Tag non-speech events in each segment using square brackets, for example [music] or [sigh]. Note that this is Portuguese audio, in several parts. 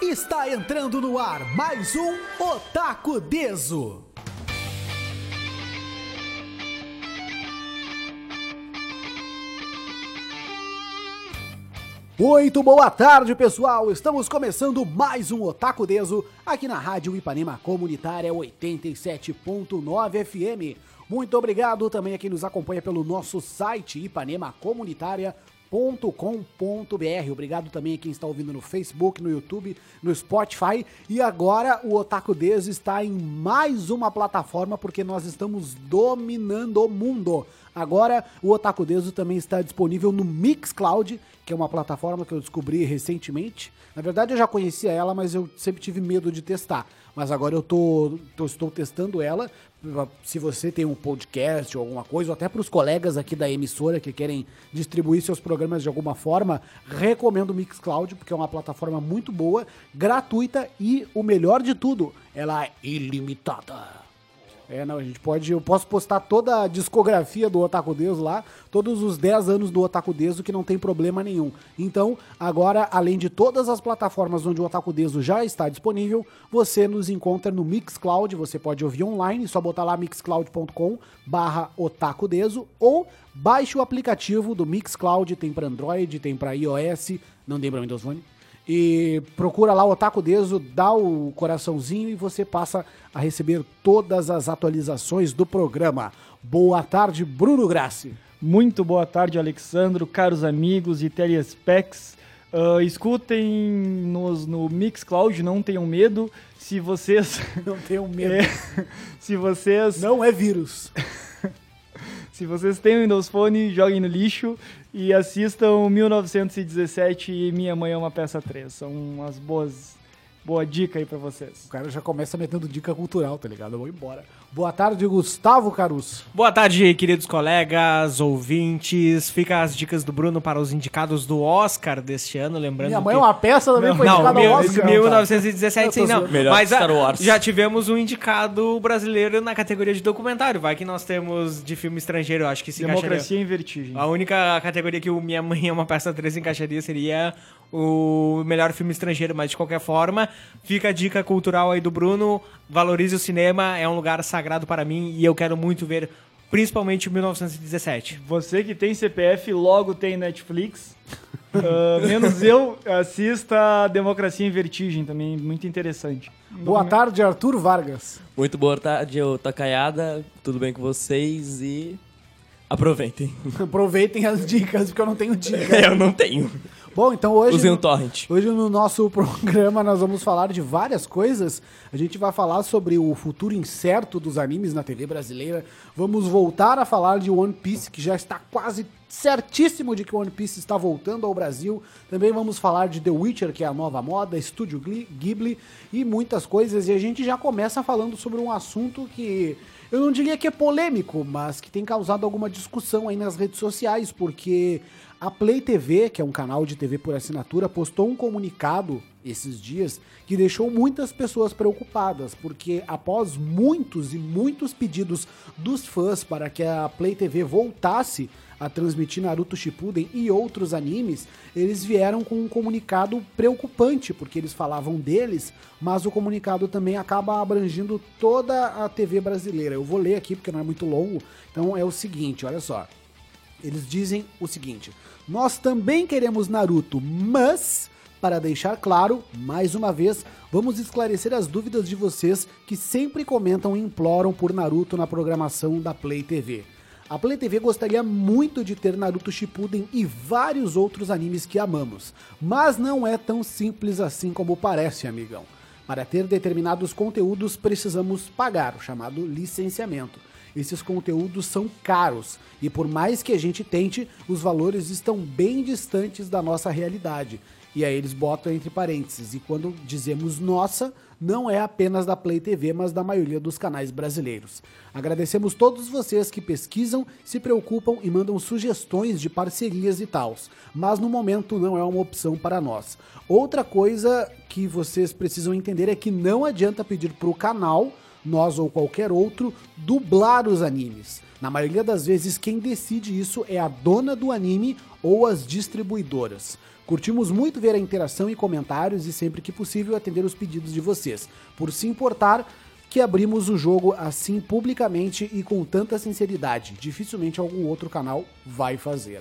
Está entrando no ar mais um Otaku Deso. Muito boa tarde, pessoal! Estamos começando mais um Otaku Deso aqui na Rádio Ipanema Comunitária 87.9 FM. Muito obrigado também a quem nos acompanha pelo nosso site ipanemacomunitaria.com.br. Obrigado também a quem está ouvindo no Facebook, no YouTube, no Spotify. E agora o Otaku Deso está em mais uma plataforma porque nós estamos dominando o mundo. Agora o Otaku Deso também está disponível no Mixcloud, que é uma plataforma que eu descobri recentemente. Na verdade eu já conhecia ela, mas eu sempre tive medo de testar. Mas agora eu tô, tô- estou testando ela. Se você tem um podcast ou alguma coisa, ou até para os colegas aqui da emissora que querem distribuir seus programas de alguma forma, recomendo o Mixcloud, porque é uma plataforma muito boa, gratuita e o melhor de tudo, ela é ilimitada. É, não, a gente pode. Eu posso postar toda a discografia do Otaku Deso lá, todos os 10 anos do Otaku Deso, que não tem problema nenhum. Então, agora, além de todas as plataformas onde o Otaku Deso já está disponível, você nos encontra no Mixcloud, você pode ouvir online, só botar lá mixcloud.com barra Otaku Deso, ou baixe o aplicativo do Mixcloud, tem para Android, tem para iOS, não tem para Windows Phone. E procura lá o Otaku Deso, dá o coraçãozinho e você passa a receber todas as atualizações do programa. Boa tarde, Bruno Grassi. Muito boa tarde, Alexandro, caros amigos e telespecs. Ah, escutem nos, no Mixcloud, não tenham medo. Se vocês. [laughs] Não tenham medo. É, se vocês. Não é vírus. [laughs] Se vocês têm Windows Phone, joguem no lixo e assistam 1917 e Minha Mãe é uma Peça 3. São umas boas. Boa dica aí pra vocês. O cara já começa metendo dica cultural, tá ligado? Eu vou embora. Boa tarde, Gustavo Caruso. Boa tarde, queridos colegas, ouvintes. Fica as dicas do Bruno para os indicados do Oscar deste ano, lembrando Minha mãe que... é uma peça também foi não, indicada mil- ao Oscar. 1917 sim, não. Melhor Mas Star Wars. já tivemos um indicado brasileiro na categoria de documentário. Vai que nós temos de filme estrangeiro, acho que se encaixaria. Democracia em vertigem. A única categoria que o Minha Mãe é uma peça 3 encaixaria seria o melhor filme estrangeiro, mas de qualquer forma, fica a dica cultural aí do Bruno. Valorize o cinema, é um lugar sagrado para mim e eu quero muito ver, principalmente o 1917. Você que tem CPF logo tem Netflix. [laughs] Ah, menos eu, assista Democracia em Vertigem também, muito interessante. Boa tarde, Arthur Vargas. Muito boa tarde, ô Takayada. Tudo bem com vocês? E aproveitem. [laughs] Aproveitem as dicas, porque eu não tenho dica. [laughs] Eu não tenho. Bom, então hoje. Usem torrent. Hoje no nosso [laughs] programa nós vamos falar de várias coisas. A gente vai falar sobre o futuro incerto dos animes na TV brasileira. Vamos voltar a falar de One Piece, que já está quase certíssimo de que One Piece está voltando ao Brasil. Também vamos falar de The Witcher, que é a nova moda, Estúdio Ghibli e muitas coisas. E a gente já começa falando sobre um assunto que eu não diria que é polêmico, mas que tem causado alguma discussão aí nas redes sociais, porque a Play TV, que é um canal de TV por assinatura, postou um comunicado esses dias que deixou muitas pessoas preocupadas, porque após muitos e muitos pedidos dos fãs para que a Play TV voltasse a transmitir Naruto Shippuden e outros animes, eles vieram com um comunicado preocupante, porque eles falavam deles, mas o comunicado também acaba abrangindo toda a TV brasileira. Eu vou ler aqui porque não é muito longo. Então é o seguinte, olha só. Eles dizem o seguinte: Nós também queremos Naruto, mas para deixar claro, mais uma vez, vamos esclarecer as dúvidas de vocês que sempre comentam e imploram por Naruto na programação da Play TV. A Play TV gostaria muito de ter Naruto Shippuden e vários outros animes que amamos, mas não é tão simples assim como parece, amigão. Para ter determinados conteúdos precisamos pagar, o chamado licenciamento. Esses conteúdos são caros e por mais que a gente tente, os valores estão bem distantes da nossa realidade. E aí eles botam entre parênteses. E quando dizemos nossa, não é apenas da Play TV, mas da maioria dos canais brasileiros. Agradecemos todos vocês que pesquisam, se preocupam e mandam sugestões de parcerias e tals, mas no momento não é uma opção para nós. Outra coisa que vocês precisam entender é que não adianta pedir para o canal, nós ou qualquer outro, dublar os animes. Na maioria das vezes, quem decide isso é a dona do anime ou as distribuidoras. Curtimos muito ver a interação e comentários e sempre que possível atender os pedidos de vocês. Por se importar que abrimos o jogo assim publicamente e com tanta sinceridade. Dificilmente algum outro canal vai fazer.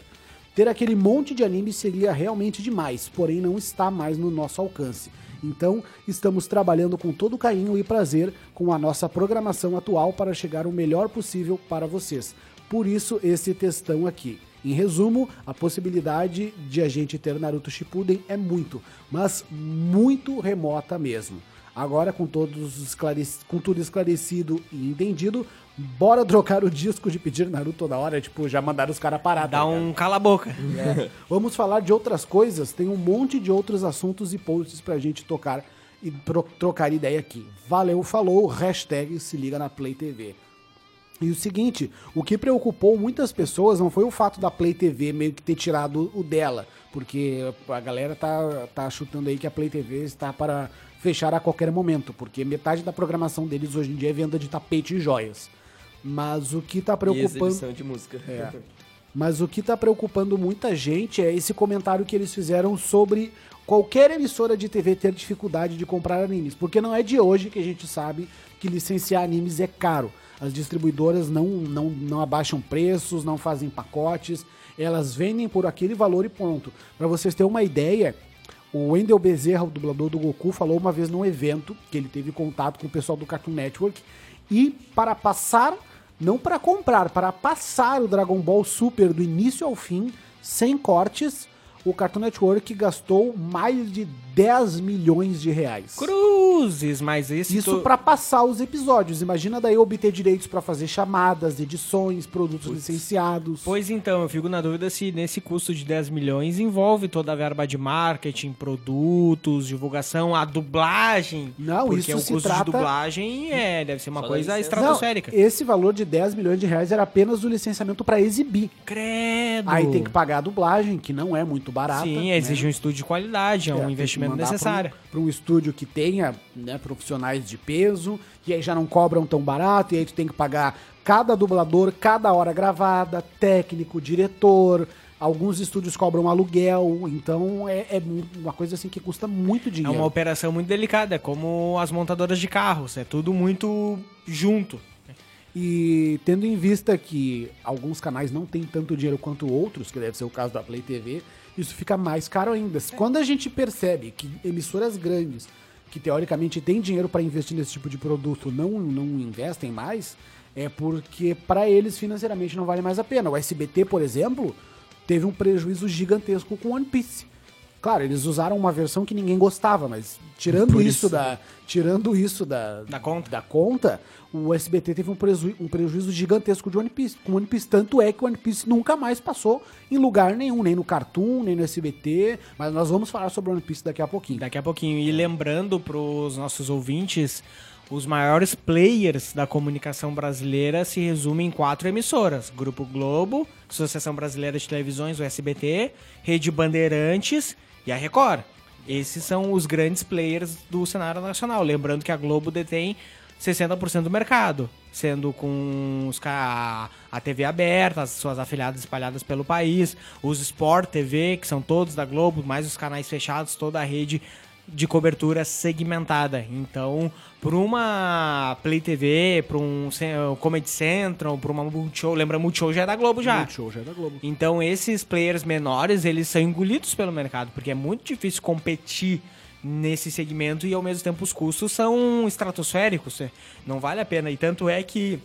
Ter aquele monte de anime seria realmente demais, porém não está mais no nosso alcance. Então, estamos trabalhando com todo carinho e prazer com a nossa programação atual para chegar o melhor possível para vocês. Por isso, esse textão aqui. Em resumo, a possibilidade de a gente ter Naruto Shippuden é muito, mas muito remota mesmo. Agora, com, todos esclarec... com tudo esclarecido e entendido, bora trocar o disco de pedir Naruto toda hora. Tipo, já mandaram os caras parar. tá Dá ligado? um cala-boca. É. Vamos falar de outras coisas. Tem um monte de outros assuntos e posts pra gente tocar e tro- trocar ideia aqui. Valeu, falou. Hashtag se liga na Play TV. E o seguinte, o que preocupou muitas pessoas não foi o fato da Play TV meio que ter tirado o dela, porque a galera tá, tá chutando aí que a Play TV está para fechar a qualquer momento, porque metade da programação deles hoje em dia é venda de tapete e joias. Mas o que tá E preocupando. exibição de música. É. Mas o que tá preocupando muita gente é esse comentário que eles fizeram sobre qualquer emissora de TV ter dificuldade de comprar animes. Porque não é de hoje que a gente sabe que licenciar animes é caro. As distribuidoras não, não, não abaixam preços, não fazem pacotes, elas vendem por aquele valor e ponto. Para vocês terem uma ideia, o Wendel Bezerra, o dublador do Goku, falou uma vez num evento que ele teve contato com o pessoal do Cartoon Network e para passar, não para comprar, para passar o Dragon Ball Super do início ao fim, sem cortes, o Cartoon Network gastou mais de 10 milhões de reais. Cruzes, mas esse... Isso to- pra passar os episódios. Imagina daí obter direitos pra fazer chamadas, edições, produtos licenciados. Pois então, eu fico na dúvida se nesse custo de 10 milhões envolve toda a verba de marketing, produtos, divulgação, a dublagem. Não, porque isso o se custo trata- de dublagem é, deve ser uma Só coisa estratosférica. Não, esse valor de 10 milhões de reais era apenas o licenciamento pra exibir. Credo! Aí tem que pagar a dublagem, que não é muito barata. Sim, né? exige um estúdio de qualidade, é, um que investimento mandar pra um- necessário. Pra um, estúdio que tenha né, profissionais de peso, e aí já não cobram tão barato, e aí tu tem que pagar cada dublador, cada hora gravada, técnico, diretor. Alguns estúdios cobram aluguel, então é, é uma coisa assim que custa muito É dinheiro. uma operação muito delicada, é como as montadoras de carros, é tudo muito junto. E tendo em vista que alguns canais não têm tanto dinheiro quanto outros, que deve ser o caso da Play TV, isso fica mais caro ainda. Quando a gente percebe que emissoras grandes, que teoricamente têm dinheiro para investir nesse tipo de produto, não, não investem mais, é porque para eles financeiramente não vale mais a pena. O SBT, por exemplo, teve um prejuízo gigantesco com One Piece. Claro, eles usaram uma versão que ninguém gostava, mas tirando isso, isso. da tirando isso da, Da conta. da conta, o SBT teve um, preju- um prejuízo gigantesco de One Piece. Com One Piece, tanto é que o One Piece nunca mais passou em lugar nenhum, nem no Cartoon, nem no SBT. Mas nós vamos falar sobre One Piece daqui a pouquinho. Daqui a pouquinho. E lembrando para os nossos ouvintes, os maiores players da comunicação brasileira se resumem em quatro emissoras: Grupo Globo, Associação Brasileira de Televisões, o SBT, Rede Bandeirantes e a Record. Esses são os grandes players do cenário nacional. Lembrando que a Globo detém 60% do mercado, sendo com os, ca- a TV aberta, as suas afiliadas espalhadas pelo país, os Sport TV, que são todos da Globo, mais os canais fechados, toda a rede de cobertura segmentada. Então, por uma Play TV, por um Comedy Central, por uma Multishow, lembra Multishow já é da Globo já. Multishow já é da Globo. Então esses players menores, eles são engolidos pelo mercado, porque é muito difícil competir nesse segmento e ao mesmo tempo os custos são estratosféricos. é, Não vale a pena. E tanto é que,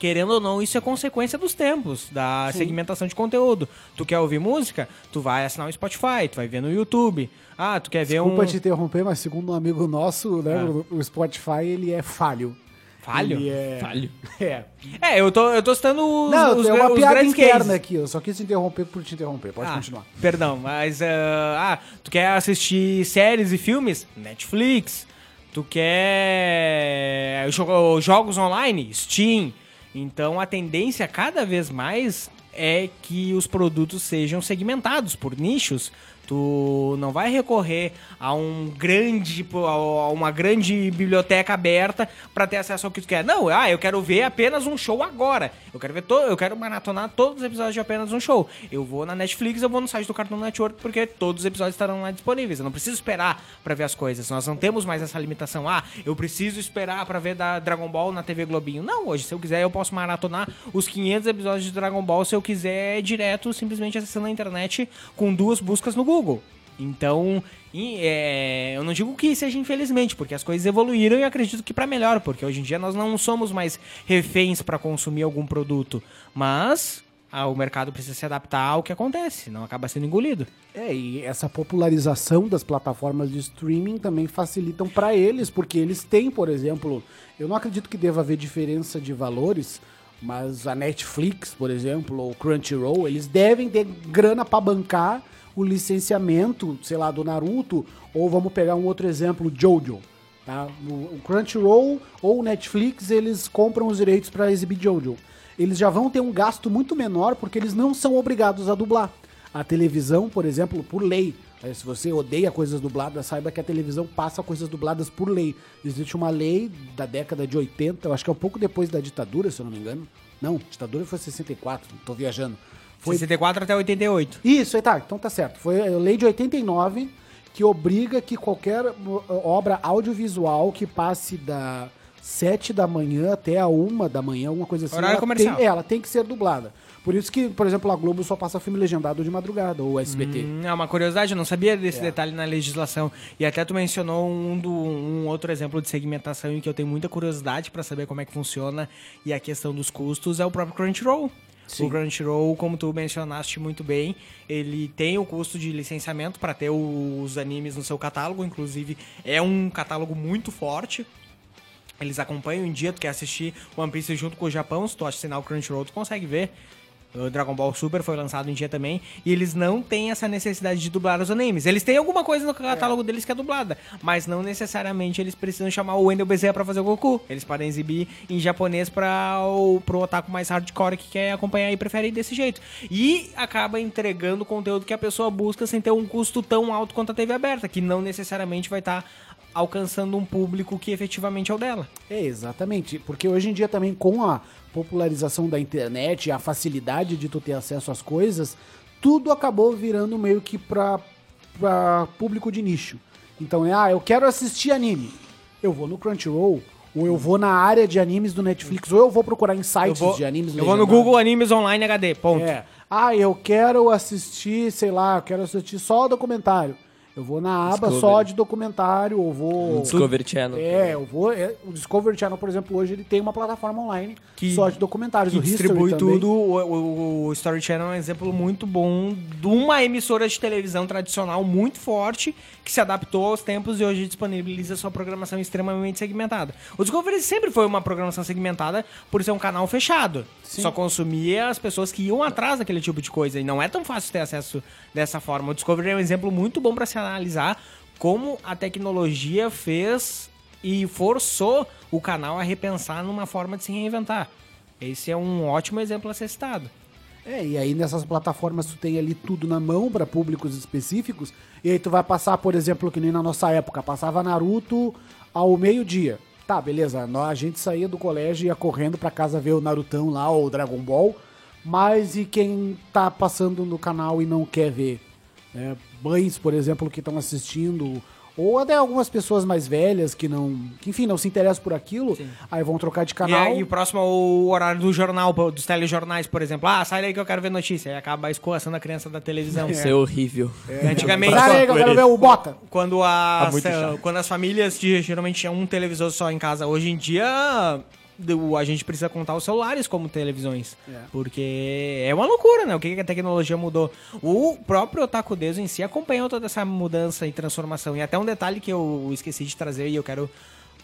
querendo ou não, isso é consequência dos tempos, da segmentação de conteúdo. Tu quer ouvir música? Tu vai assinar o Spotify, tu vai ver no YouTube. Ah, tu quer ver Desculpa um... te interromper, mas segundo um amigo nosso, né, o, o Spotify, ele é falho. Falho? Ele é... Falho. [laughs] É. É, eu tô, eu tô citando os, Não, os, é uma os piada interna cases. aqui. Eu só quis te interromper por te interromper. Pode Ah, continuar. Perdão, mas. ah, ah, tu quer assistir séries e filmes? Netflix. Tu quer jo- jogos online? Steam. Então a tendência cada vez mais é que os produtos sejam segmentados por nichos. Tu não vai recorrer a um grande a uma grande biblioteca aberta para ter acesso ao que tu quer. Não, ah, eu quero ver apenas um show agora. Eu quero ver todo, eu quero maratonar todos os episódios de apenas um show. Eu vou na Netflix, eu vou no site do Cartoon Network porque todos os episódios estarão lá disponíveis. Eu não preciso esperar para ver as coisas. Nós não temos mais essa limitação. Ah, eu preciso esperar para ver da Dragon Ball na TV Globinho. Não, hoje se eu quiser eu posso maratonar os 500 episódios de Dragon Ball se eu quiser direto simplesmente acessando a internet com duas buscas no Google. Então, e, é, eu não digo que seja infelizmente, porque as coisas evoluíram e acredito que para melhor, porque hoje em dia nós não somos mais reféns para consumir algum produto, mas ah, o mercado precisa se adaptar ao que acontece, não acaba sendo engolido. É, e essa popularização das plataformas de streaming também facilitam para eles, porque eles têm, por exemplo, eu não acredito que deva haver diferença de valores, mas a Netflix, por exemplo, ou Crunchyroll, eles devem ter grana para bancar o licenciamento, sei lá, do Naruto, ou vamos pegar um outro exemplo, Jojo. Tá? O Crunchyroll ou o Netflix, eles compram os direitos para exibir Jojo. Eles já vão ter um gasto muito menor porque eles não são obrigados a dublar. A televisão, por exemplo, por lei, né, se você odeia coisas dubladas, saiba que a televisão passa coisas dubladas por lei. Existe uma lei da década de 80, eu acho que é um pouco depois da ditadura, se eu não me engano. Não, ditadura foi 64, tô viajando. Foi 64 até 88. Isso, tá, então tá certo. Foi a lei de 89 que obriga que qualquer uh, obra audiovisual que passe da 7 da manhã até a 1 da manhã, alguma coisa assim, Horário ela comercial. Tem, é, ela tem que ser dublada. Por isso que, por exemplo, a Globo só passa filme legendado de madrugada, ou SBT. Hum, é uma curiosidade, eu não sabia desse É. detalhe na legislação. E até tu mencionou um, do, um outro exemplo de segmentação em que eu tenho muita curiosidade para saber como é que funciona e a questão dos custos é o próprio Crunchyroll. Sim. O Crunchyroll, como tu mencionaste muito bem, ele tem o custo de licenciamento para ter os animes no seu catálogo, inclusive é um catálogo muito forte. Eles acompanham em dia, tu quer assistir One Piece junto com o Japão, se tu assinar o Crunchyroll, tu consegue ver. O Dragon Ball Super foi lançado em dia também. E eles não têm essa necessidade de dublar os animes. Eles têm alguma coisa no catálogo deles que é dublada. Mas não necessariamente eles precisam chamar o Wendell Bezerra pra fazer o Goku. Eles podem exibir em japonês para o pro otaku mais hardcore que quer acompanhar e prefere ir desse jeito. E acaba entregando o conteúdo que a pessoa busca sem ter um custo tão alto quanto a TV aberta. Que não necessariamente vai estar alcançando um público que efetivamente é o dela. É, exatamente. Porque hoje em dia também com a popularização da internet e a facilidade de tu ter acesso às coisas, tudo acabou virando meio que pra, pra público de nicho. Então é, ah, eu quero assistir anime. Eu vou no Crunchyroll, ou eu vou na área de animes do Netflix, ou eu vou procurar em sites vou, de animes eu vou no. Google Animes Online HD, ponto. É. Ah, eu quero assistir, sei lá, eu quero assistir só documentário. Eu vou na aba Discovery. só de documentário, ou vou. Discovery Channel. É, eu vou. é, o Discovery Channel, por exemplo, hoje ele tem uma plataforma online Que- só de documentários. que o distribui tudo. O, o- o Story Channel é um exemplo muito bom de uma emissora de televisão tradicional muito forte que se adaptou aos tempos e hoje disponibiliza sua programação extremamente segmentada. O Discovery sempre foi uma programação segmentada por ser um canal fechado. Só consumia as pessoas que iam atrás daquele tipo de coisa e não é tão fácil ter acesso dessa forma. O Discovery é um exemplo muito bom para se analisar como a tecnologia fez e forçou o canal a repensar numa forma de se reinventar. Esse é um ótimo exemplo a ser citado. É, e aí nessas plataformas tu tem ali tudo na mão para públicos específicos. E aí tu vai passar, por exemplo, que nem na nossa época, passava Naruto ao meio-dia. Tá, beleza, nó- a gente saía do colégio e ia correndo pra casa ver o Narutão lá, ou o Dragon Ball. Mas e quem tá passando no canal e não quer ver? né? Mães, por exemplo, que estão assistindo, ou até algumas pessoas mais velhas que não, que enfim, não se interessam por aquilo, aí vão trocar de E, canal. aí, o próximo é o horário do jornal, dos telejornais, por exemplo. Ah, sai daí que eu quero ver notícia. E acaba escoaçando a criança da televisão. Isso é horrível. Antigamente, Sai aí que eu quero ver o Bota. quando as, Ah, muito chato. quando as famílias de- geralmente tinham um televisor só em casa, hoje em dia do- a gente precisa contar os celulares como televisões. É. Porque é uma loucura, né? O que que a tecnologia mudou. O próprio Otaku Deso em si acompanhou toda essa mudança e transformação. E até um detalhe que eu esqueci de trazer e eu quero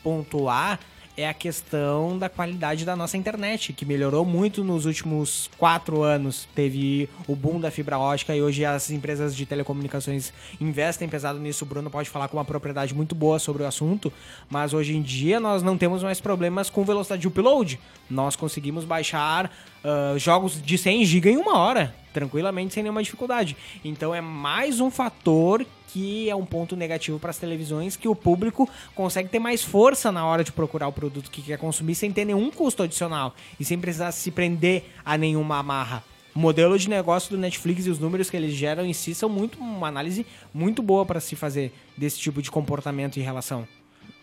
pontuar é a questão da qualidade da nossa internet, que melhorou muito nos últimos quatro anos. Teve o boom da fibra ótica e hoje as empresas de telecomunicações investem pesado nisso. O Bruno pode falar com uma propriedade muito boa sobre o assunto, mas hoje em dia nós não temos mais problemas com velocidade de upload. Nós conseguimos baixar uh, jogos de 100 GB em uma hora, tranquilamente, sem nenhuma dificuldade. Então é mais um fator que é um ponto negativo para as televisões, que o público consegue ter mais força na hora de procurar o produto que quer consumir sem ter nenhum custo adicional e sem precisar se prender a nenhuma amarra. O modelo de negócio do Netflix e os números que eles geram em si são muito uma análise muito boa para se fazer desse tipo de comportamento e relação.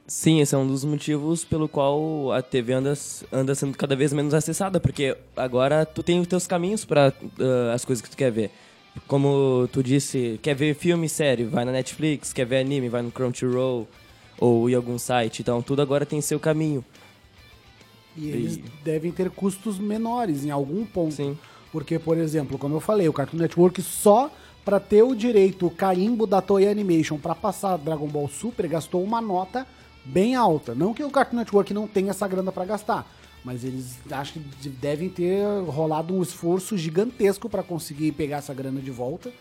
Sim, esse é um dos motivos pelo qual a TV anda, anda sendo cada vez menos acessada, porque agora tu tem os teus caminhos para uh, as coisas que tu quer ver. Como tu disse, quer ver filme, série, vai na Netflix, quer ver anime, vai no Crunchyroll ou em algum site. Então tudo agora tem seu caminho. E eles e... devem ter custos menores em algum ponto. Sim. Porque, por exemplo, como eu falei, o Cartoon Network só para ter o direito, o carimbo da Toei Animation para passar Dragon Ball Super gastou uma nota bem alta. Não que o Cartoon Network não tenha essa grana para gastar, mas eles acho que devem ter rolado um esforço gigantesco para conseguir pegar essa grana de volta,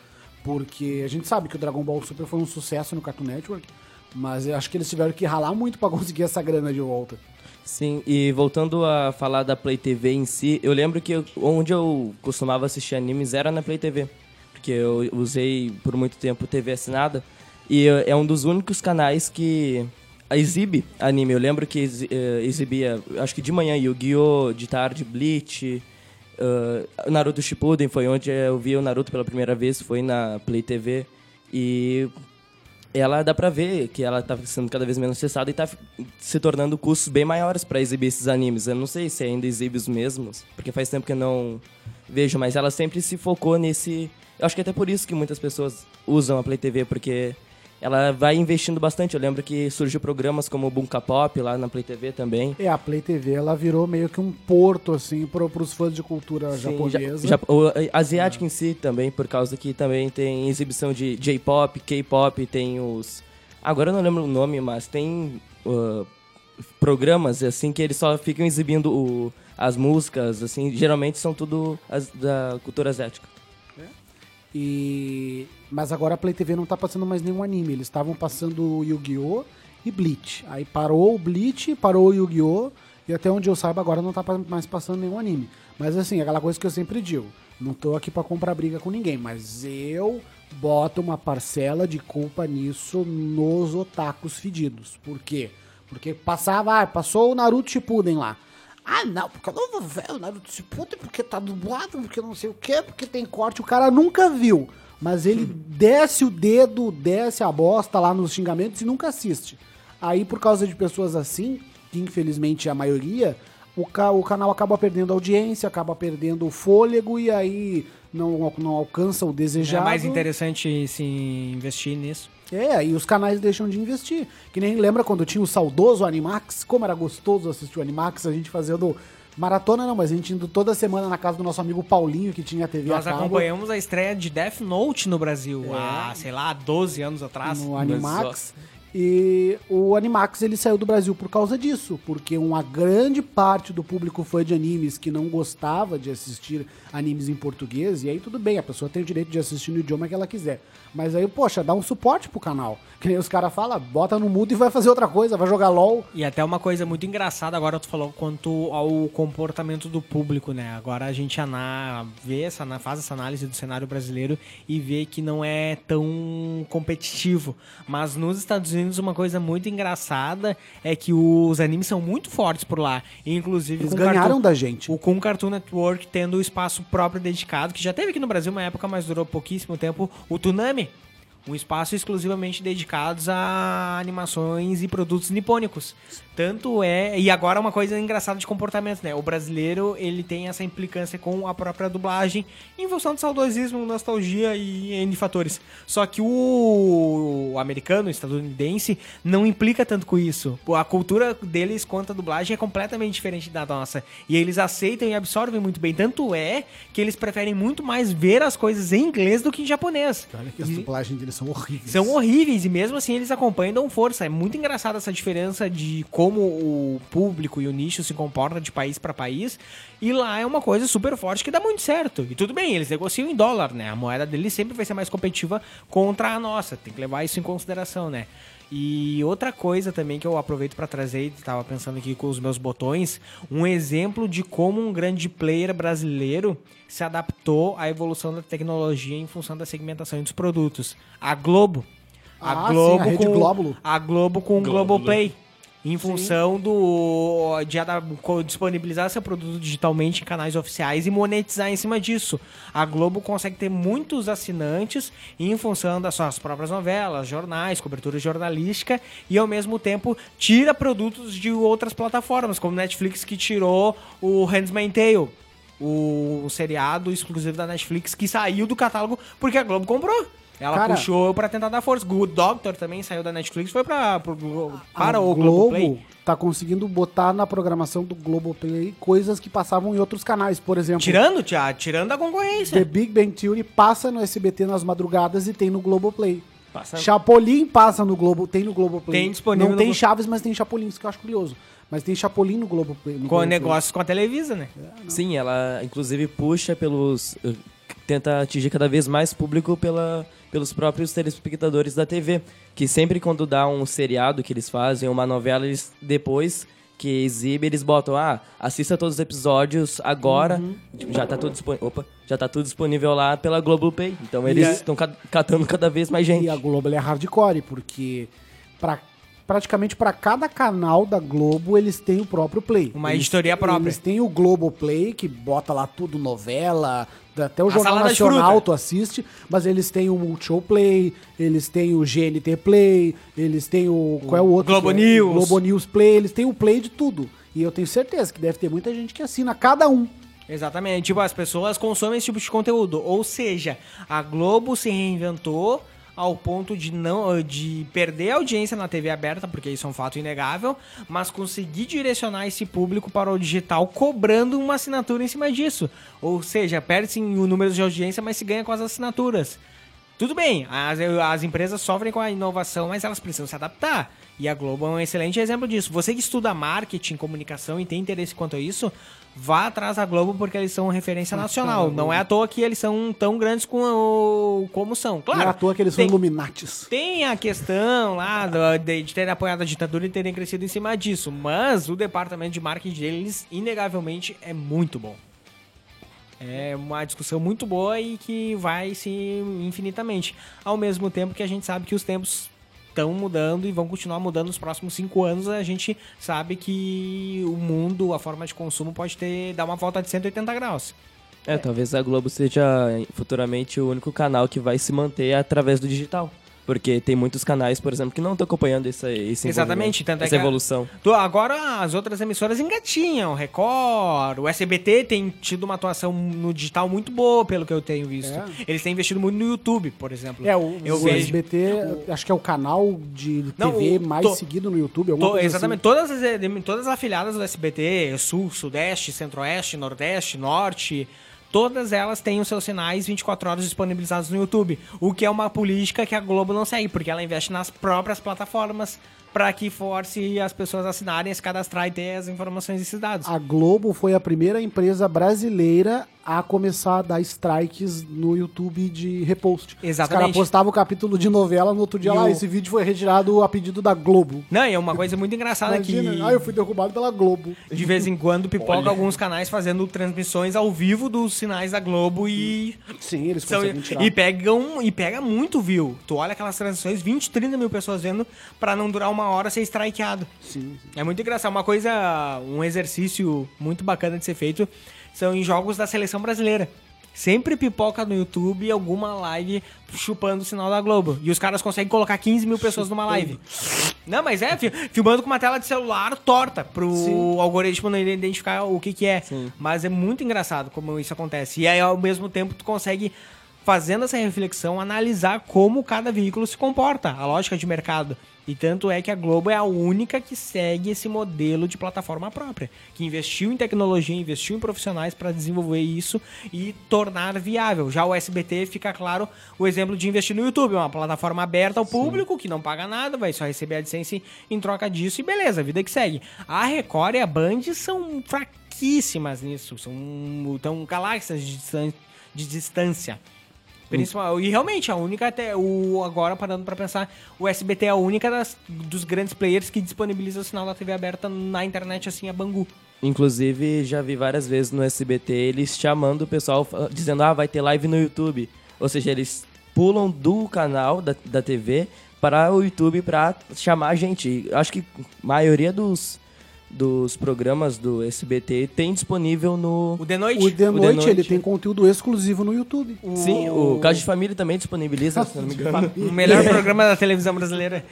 porque a gente sabe que o Dragon Ball Super foi um sucesso no Cartoon Network, mas eu acho que eles tiveram que ralar muito para conseguir essa grana de volta. Sim, e voltando a falar da Play TV em si, eu lembro que onde eu costumava assistir animes era na Play TV, porque eu usei por muito tempo TV assinada, e é um dos únicos canais que exibe anime. Eu lembro que uh, exibia, acho que de manhã, Yu-Gi-Oh!, de tarde, Bleach. Uh, Naruto Shippuden foi onde eu vi o Naruto pela primeira vez, foi na Play TV. E ela dá pra ver que ela tá sendo cada vez menos acessada e tá se tornando custos bem maiores para exibir esses animes. Eu não sei se ainda exibe os mesmos, porque faz tempo que eu não vejo, mas ela sempre se focou nesse. Eu acho que é até por isso que muitas pessoas usam a Play TV, porque ela vai investindo bastante. Eu lembro que surgiu programas como o Bunka Pop lá na Play TV também. É, a Play TV ela virou meio que um porto, assim, para os fãs de cultura Sim, japonesa. Ja, o, asiático é. em si também, por causa que também tem exibição de J-pop, K-pop, tem os. Agora eu não lembro o nome, mas tem uh, programas assim que eles só ficam exibindo o, as músicas, assim, geralmente são tudo as, da cultura asiática. E mas agora a Play TV não tá passando mais nenhum anime, eles estavam passando Yu-Gi-Oh e Bleach. Aí parou o Bleach, parou o Yu-Gi-Oh e até onde eu saiba agora não tá mais passando nenhum anime. Mas assim, aquela coisa que eu sempre digo, não tô aqui para comprar briga com ninguém, mas eu boto uma parcela de culpa nisso nos otakus fedidos. Por quê? Porque passava, ah, passou o Naruto Shippuden lá. Ah, não, porque eu não vou ver o Naruto Shippuden, porque tá dublado, porque não sei o quê, porque tem corte. O cara nunca viu, mas ele desce o dedo, desce a bosta lá nos xingamentos e nunca assiste. Aí, por causa de pessoas assim, que infelizmente é a maioria, o, ca o canal acaba perdendo audiência, acaba perdendo o fôlego e aí não, não alcança o desejado. É mais interessante se investir nisso. É, aí os canais deixam de investir. Que nem lembra quando tinha o saudoso Animax? Como era gostoso assistir o Animax, a gente fazendo maratona não, mas a gente indo toda semana na casa do nosso amigo Paulinho, que tinha a TV Nós a acompanhamos a estreia de Death Note no Brasil, é. há, sei lá, 12 anos atrás. No Animax. E o Animax ele saiu do Brasil por causa disso, porque uma grande parte do público fã de animes que não gostava de assistir animes em português, e aí tudo bem, a pessoa tem o direito de assistir no idioma que ela quiser. Mas aí, poxa, dá um suporte pro canal. [laughs] Que nem os caras falam, bota no mudo e vai fazer outra coisa, vai jogar LOL. E até uma coisa muito engraçada agora tu falou quanto ao comportamento do público, né? Agora a gente vê essa, faz essa análise do cenário brasileiro e vê que não é tão competitivo. Mas nos Estados Unidos uma coisa muito engraçada é que os animes são muito fortes por lá. Inclusive Eles ganharam Cartoon, da gente. O, com Cartoon Network tendo o espaço próprio dedicado, que já teve aqui no Brasil uma época, mas durou pouquíssimo tempo, o Tsunami um espaço exclusivamente dedicados a animações e produtos nipônicos. Tanto é, e agora uma coisa engraçada de comportamento, né? O brasileiro, ele tem essa implicância com a própria dublagem em função do saudosismo, nostalgia e N fatores. Só que o americano, o estadunidense, não implica tanto com isso. A cultura deles quanto a dublagem é completamente diferente da nossa. E eles aceitam e absorvem muito bem. Tanto é que eles preferem muito mais ver as coisas em inglês do que em japonês. Olha que a dublagem deles eles são horríveis. São horríveis e mesmo assim eles acompanham e dão força. É muito engraçada essa diferença de como o público e o nicho se comporta de país para país. E lá é uma coisa super forte que dá muito certo. E tudo bem, eles negociam em dólar, né? A moeda deles sempre vai ser mais competitiva contra a nossa. Tem que levar isso em consideração, né? E outra coisa também que eu aproveito para trazer, estava pensando aqui com os meus botões, um exemplo de como um grande player brasileiro se adaptou à evolução da tecnologia em função da segmentação dos produtos. A Globo. Ah, sim, a Rede com Glóbulo. a Globo com o. Globoplay. Em função do de disponibilizar seu produto digitalmente em canais oficiais e monetizar em cima disso. A Globo consegue ter muitos assinantes em função das suas próprias novelas, jornais, cobertura jornalística e ao mesmo tempo tira produtos de outras plataformas, como Netflix que tirou o Handmaid's Tale, o seriado exclusivo da Netflix que saiu do catálogo porque a Globo comprou. Ela Cara- puxou pra tentar dar força. Good Doctor também saiu da Netflix, foi pra, pro para o Globo Globoplay. tá conseguindo botar na programação do Globoplay coisas que passavam em outros canais. Por exemplo, Tirando, tia, tirando a The concorrência. Big Bang Theory passa no SBT nas madrugadas e tem no Globoplay. Passa- Chapolin passa no Globo, tem no Globoplay. Tem disponível Não no tem Glo- Chaves, mas tem Chapolin, isso que eu acho curioso. Mas tem Chapolin no Globoplay. no Com Globoplay. negócios com a Televisa, né? Sim, ela inclusive puxa pelos. Tenta atingir cada vez mais público pela, pelos próprios telespectadores da TV. Que sempre quando dá um seriado que eles fazem, uma novela, eles depois que exibe, eles botam, ah, assista todos os episódios agora. Já, tá tudo disponível, opa, já tá tudo disponível lá pela Globoplay. Então eles é- estão catando cada vez mais gente. E a Globo é hardcore, porque pra, praticamente para cada canal da Globo eles têm o próprio Play. Uma Eles- editoria própria. Eles têm o Globo Play, que bota lá tudo, novela, até o A Jornal Nacional tu assiste, mas eles têm o Multishow Play, eles têm o GNT Play, eles têm o... Qual é o outro? Globo é? News. Globo News Play, eles têm o Play de tudo. E eu tenho certeza que deve ter muita gente que assina cada um. Exatamente. Tipo, as pessoas consomem esse tipo de conteúdo. Ou seja, a Globo se reinventou ao ponto de não de perder audiência na TV aberta, porque isso é um fato inegável, mas conseguir direcionar esse público para o digital cobrando uma assinatura em cima disso. Ou seja, perde-se o número de audiência, mas se ganha com as assinaturas. Tudo bem, as, as empresas sofrem com a inovação, mas elas precisam se adaptar. E a Globo é um excelente exemplo disso. Você que estuda marketing, comunicação e tem interesse quanto a isso, vá atrás da Globo porque eles são referência nacional. Não é à toa que eles são tão grandes como, como são. Claro, Não é à toa que eles são tem- Illuminatis. tem a questão lá do- de, de terem apoiado a ditadura e terem crescido em cima disso, mas o departamento de marketing deles, inegavelmente, é muito bom. É uma discussão muito boa e que vai se infinitamente. Ao mesmo tempo que a gente sabe que os tempos estão mudando e vão continuar mudando nos próximos cinco anos, a gente sabe que o mundo, a forma de consumo pode ter dar uma volta de 180 graus. É, talvez a Globo seja futuramente o único canal que vai se manter através do digital. Porque tem muitos canais, por exemplo, que não estão acompanhando esse, esse Exatamente, tanto é essa evolução. Agora as outras emissoras engatinham, Record, o SBT tem tido uma atuação no digital muito boa, pelo que eu tenho visto. É. Eles têm investido muito no YouTube, por exemplo. É, o, eu o vejo. SBT, acho que é o canal de Não, TV o- mais to- seguido no YouTube. alguma To- coisa exatamente, assim. todas, as, todas as afiliadas do SBT, Sul, Sudeste, Centro-Oeste, Nordeste, Norte, todas elas têm os seus sinais 24 horas disponibilizados no YouTube. O que é uma política que a Globo não segue, porque ela investe nas próprias plataformas para que force as pessoas a assinarem, se cadastrar e ter as informações desses dados. A Globo foi a primeira empresa brasileira a começar a dar strikes no YouTube de repost. Os Exatamente. caras postavam o capítulo de novela no outro dia E lá. o- Esse vídeo foi retirado a pedido da Globo. Não, e é uma coisa muito engraçada Imagina, que ah, eu fui derrubado pela Globo. de vez em quando pipoca alguns canais fazendo transmissões ao vivo dos sinais da Globo e Sim, eles São- conseguem tirar. e pegam e pega muito view. Tu olha aquelas transmissões, 20, 30 mil pessoas vendo pra não durar uma hora ser strikeado. Sim, sim. É muito engraçado. Uma coisa, um exercício muito bacana de ser feito são em jogos da seleção brasileira. Sempre pipoca no YouTube alguma live chupando o sinal da Globo. E os caras conseguem colocar 15 mil pessoas numa live. Não, mas é, fi- filmando com uma tela de celular torta pro Sim. algoritmo não identificar o que que é. Mas é muito engraçado como isso acontece. E aí, ao mesmo tempo, tu consegue, fazendo essa reflexão, analisar como cada veículo se comporta, a lógica de mercado. E tanto é que a Globo é a única que segue esse modelo de plataforma própria, que investiu em tecnologia, investiu em profissionais para desenvolver isso e tornar viável. Já o SBT fica claro o exemplo de investir no YouTube, uma plataforma aberta ao público que não paga nada, vai só receber a licença em troca disso e beleza, vida que segue. A Record e a Band são fraquíssimas nisso, são tão galáxias de distância. Principal, e realmente, a única até o agora parando pra pensar, o SBT é a única das, dos grandes players que disponibiliza o sinal da TV aberta na internet assim a Bangu. Inclusive, já vi várias vezes no SBT eles chamando o pessoal, dizendo, ah, vai ter live no YouTube. Ou seja, eles pulam do canal da, da TV para o YouTube para chamar a gente. Acho que a maioria dos, dos programas do SBT tem disponível no... O de noite. O de, O noite, de noite. ele tem conteúdo exclusivo no YouTube. Sim, o Caso de Família também disponibiliza, se não me engano. O melhor [laughs] programa da televisão brasileira.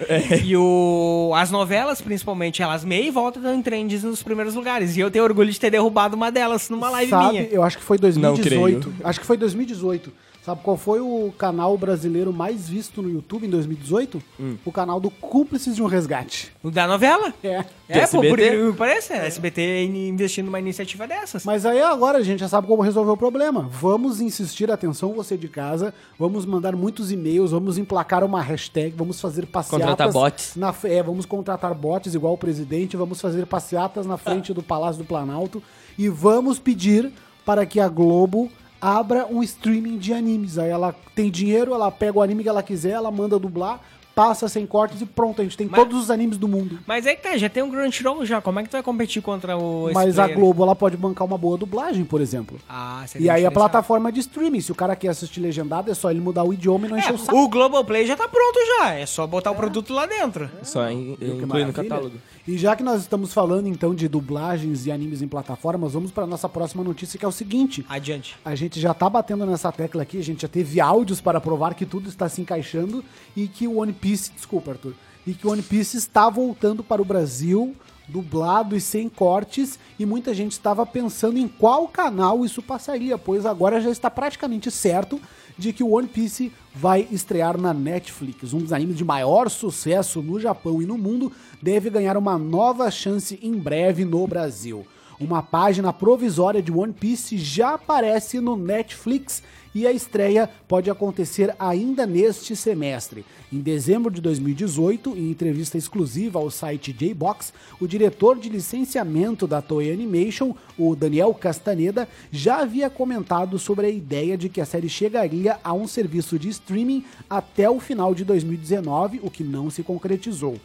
E o, as novelas, principalmente, elas meio e voltam em trends nos primeiros lugares. E eu tenho orgulho de ter derrubado uma delas numa live Sabe, minha. eu acho que foi Não 2018. Acho que foi 2018. Sabe qual foi o canal brasileiro mais visto no YouTube em 2018? Hum. O canal do Cúmplices de um Resgate. O da novela? É. É, pô, por que pareça, a SBT investindo numa iniciativa dessas. Mas aí agora a gente já sabe como resolver o problema. Vamos insistir, atenção você de casa, vamos mandar muitos e-mails, vamos emplacar uma hashtag, vamos fazer passeatas... Contratar bots. Na, é, vamos contratar bots igual o presidente, vamos fazer passeatas na frente do Palácio do Planalto e vamos pedir para que a Globo abra um streaming de animes. Aí ela tem dinheiro, ela pega o anime que ela quiser, ela manda dublar, passa sem cortes e pronto, a gente tem Mas- todos os animes do mundo. Mas aí que tá, já tem um Crunchyroll já. Como é que tu vai competir contra o. Mas a? Globo ela pode bancar uma boa dublagem, por exemplo. Ah, seria E aí a plataforma de streaming, se o cara quer assistir legendado, é só ele mudar o idioma e não encher o É, saco. o Globoplay já tá pronto já. É só botar o produto lá dentro. Só in, Viu que inclui no catálogo. E já que nós estamos falando então de dublagens e animes em plataformas, vamos para nossa próxima notícia que é o seguinte. Adiante. A gente já tá batendo nessa tecla aqui, a gente já teve áudios para provar que tudo está se encaixando e que o One Piece, desculpa, Arthur, e que o One Piece está voltando para o Brasil, dublado e sem cortes, e muita gente estava pensando em qual canal isso passaria, pois agora já está praticamente certo de que o One Piece vai estrear na Netflix. Um dos animes de maior sucesso no Japão e no mundo deve ganhar uma nova chance em breve no Brasil. Uma página provisória de One Piece já aparece no Netflix e a estreia pode acontecer ainda neste semestre. Em dezembro de 2018, em entrevista exclusiva ao site J-Box, o diretor de licenciamento da Toei Animation, o Daniel Castaneda, já havia comentado sobre a ideia de que a série chegaria a um serviço de streaming até o final de 2019, o que não se concretizou.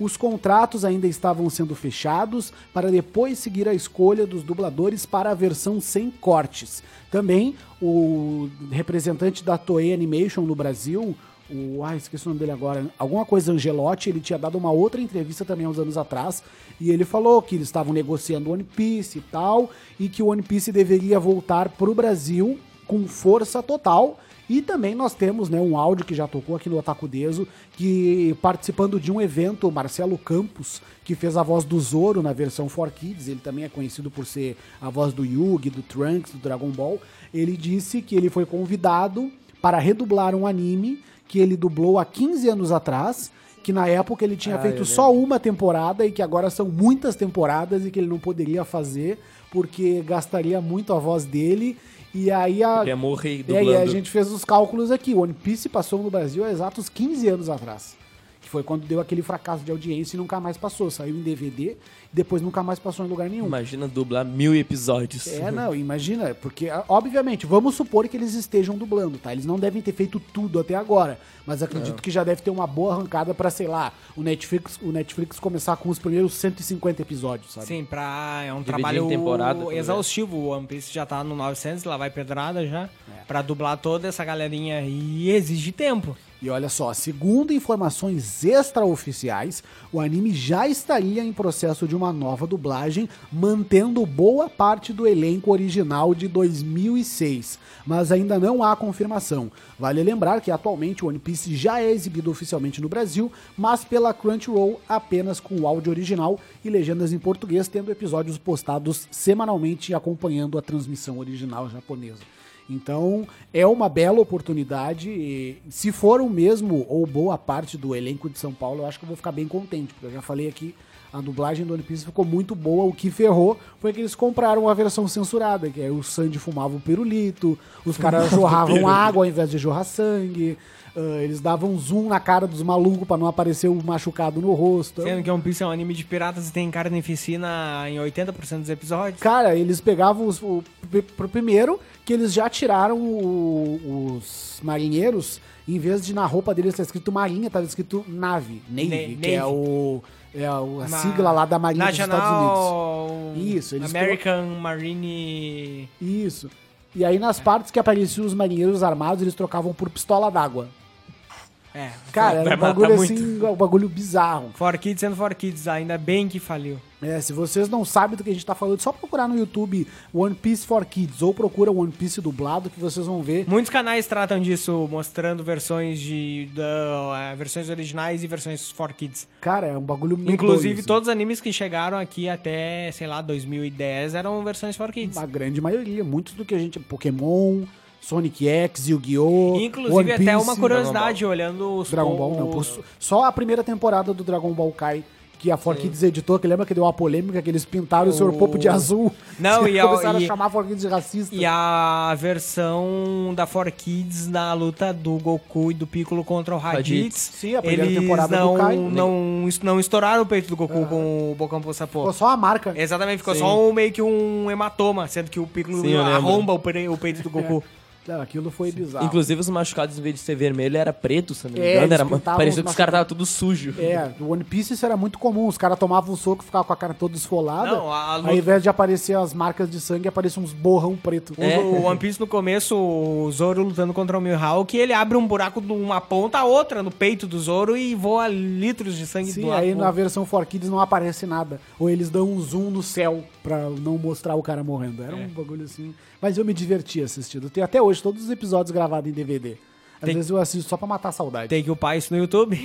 Os contratos ainda estavam sendo fechados para depois seguir a escolha dos dubladores para a versão sem cortes. Também o representante da Toei Animation no Brasil, o ah, esqueci o nome dele agora, alguma coisa Angelotti, ele tinha dado uma outra entrevista também há uns anos atrás, e ele falou que eles estavam negociando One Piece e tal, e que o One Piece deveria voltar para o Brasil com força total. E também nós temos né, um áudio que já tocou aqui no Otaku Deso, que participando de um evento, o Marcelo Campos, que fez a voz do Zoro na versão 4Kids, ele também é conhecido por ser a voz do Yugi, do Trunks, do Dragon Ball, ele disse que ele foi convidado para redublar um anime que ele dublou há 15 anos atrás, que na época ele tinha Ah, feito só uma temporada e que agora são muitas temporadas e que ele não poderia fazer porque gastaria muito a voz dele. E aí a, Ele ia morrer é, e dublando. a gente fez os cálculos aqui. O One Piece passou no Brasil há exatos 15 anos atrás. Que foi quando deu aquele fracasso de audiência e nunca mais passou. Saiu em DVD e depois nunca mais passou em lugar nenhum. Imagina dublar mil episódios. É, não, imagina, porque, ah, obviamente, vamos supor que eles estejam dublando, tá? Eles não devem ter feito tudo até agora, mas acredito que já deve ter uma boa arrancada pra, sei lá, o Netflix, o Netflix começar com os primeiros 150 episódios, sabe? Sim, pra, é um Dividir trabalho em temporada, exaustivo. O One Piece já tá no 900, lá vai pedrada já. É. Pra dublar toda essa galerinha e exige tempo. E olha só, segundo informações extraoficiais, o anime já estaria em processo de uma nova dublagem, mantendo boa parte do elenco original de 2006, mas ainda não há confirmação. Vale lembrar que atualmente o One Piece já é exibido oficialmente no Brasil, mas pela Crunchyroll apenas com o áudio original e legendas em português, tendo episódios postados semanalmente acompanhando a transmissão original japonesa. Então, é uma bela oportunidade. E se for o mesmo ou boa parte do elenco de São Paulo, eu acho que eu vou ficar bem contente, porque eu já falei aqui, a dublagem do One Piece ficou muito boa. O que ferrou foi que eles compraram a versão censurada, que aí o Sandy fumava o pirulito, os caras jorravam água ao invés de jorrar sangue. Ah, eles davam zoom na cara dos malucos pra não aparecer o machucado no rosto. Sendo que One Piece é um anime de piratas e tem carnificina em 80% dos episódios. Cara, eles pegavam os, o, pr- pro primeiro que eles já tiraram o- os marinheiros, em vez de na roupa deles estar escrito marinha, tava escrito nave, Navy, que é Navy. o é o- a Na- sigla lá da Marinha dos Estados Unidos. Isso, eles American Marine... Isso. E aí nas partes que apareciam os marinheiros armados, eles trocavam por pistola d'água. É, Cara, era um bagulho muito. assim, um bagulho bizarro. For Kids sendo For Kids, ainda bem que faliu. É, se vocês não sabem do que a gente tá falando, só procurar no YouTube One Piece for Kids ou procura One Piece dublado que vocês vão ver. Muitos canais tratam disso, mostrando versões de eh, versões originais e versões for kids. Cara, é um bagulho muito Inclusive, doido, todos os animes que chegaram aqui até, sei lá, 2010 eram versões for kids. A grande maioria, muitos do que a gente. Pokémon, Sonic X, Yu-Gi-Oh! Inclusive, One até Piece, uma curiosidade, olhando os Dragon Ball, não. pô, Só a primeira temporada do Dragon Ball Kai, que a 4Kids editou, que lembra que deu uma polêmica, que eles pintaram o Sr. Popo de azul. Não, [laughs] e a- começaram e- a chamar a 4Kids de racista. E a versão da 4Kids na luta do Goku e do Piccolo contra o Raditz. Sim, a primeira eles temporada do não, Kai. Não, não estouraram o peito do Goku com o Bocão Sapô. Ficou só a marca. Exatamente, ficou Sim. só um, meio que um hematoma, sendo que o Piccolo Sim, arromba o, o peito do Goku. [laughs] Não, aquilo foi bizarro. Inclusive, os machucados, em vez de ser vermelho, era preto, se não me É, engano. eles Era, parecia os que os caras estavam tudo sujo. É, no One Piece isso era muito comum. Os caras tomavam um soco e ficavam com a cara toda esfolada. Não, a luta- Ao invés de aparecer as marcas de sangue, apareciam uns borrão preto. O- O One Piece no começo, o Zoro lutando contra o Mihawk, ele abre um buraco de uma ponta a outra no peito do Zoro e voa litros de sangue Sim, do aí na versão 4Kids não aparece nada. Ou eles dão um zoom no céu pra não mostrar o cara morrendo. Era um bagulho assim. Mas eu me diverti assistindo. Tem até hoje todos os episódios gravados em DVD. Às Tem- vezes eu assisto só pra matar a saudade. Tem que upar isso no YouTube.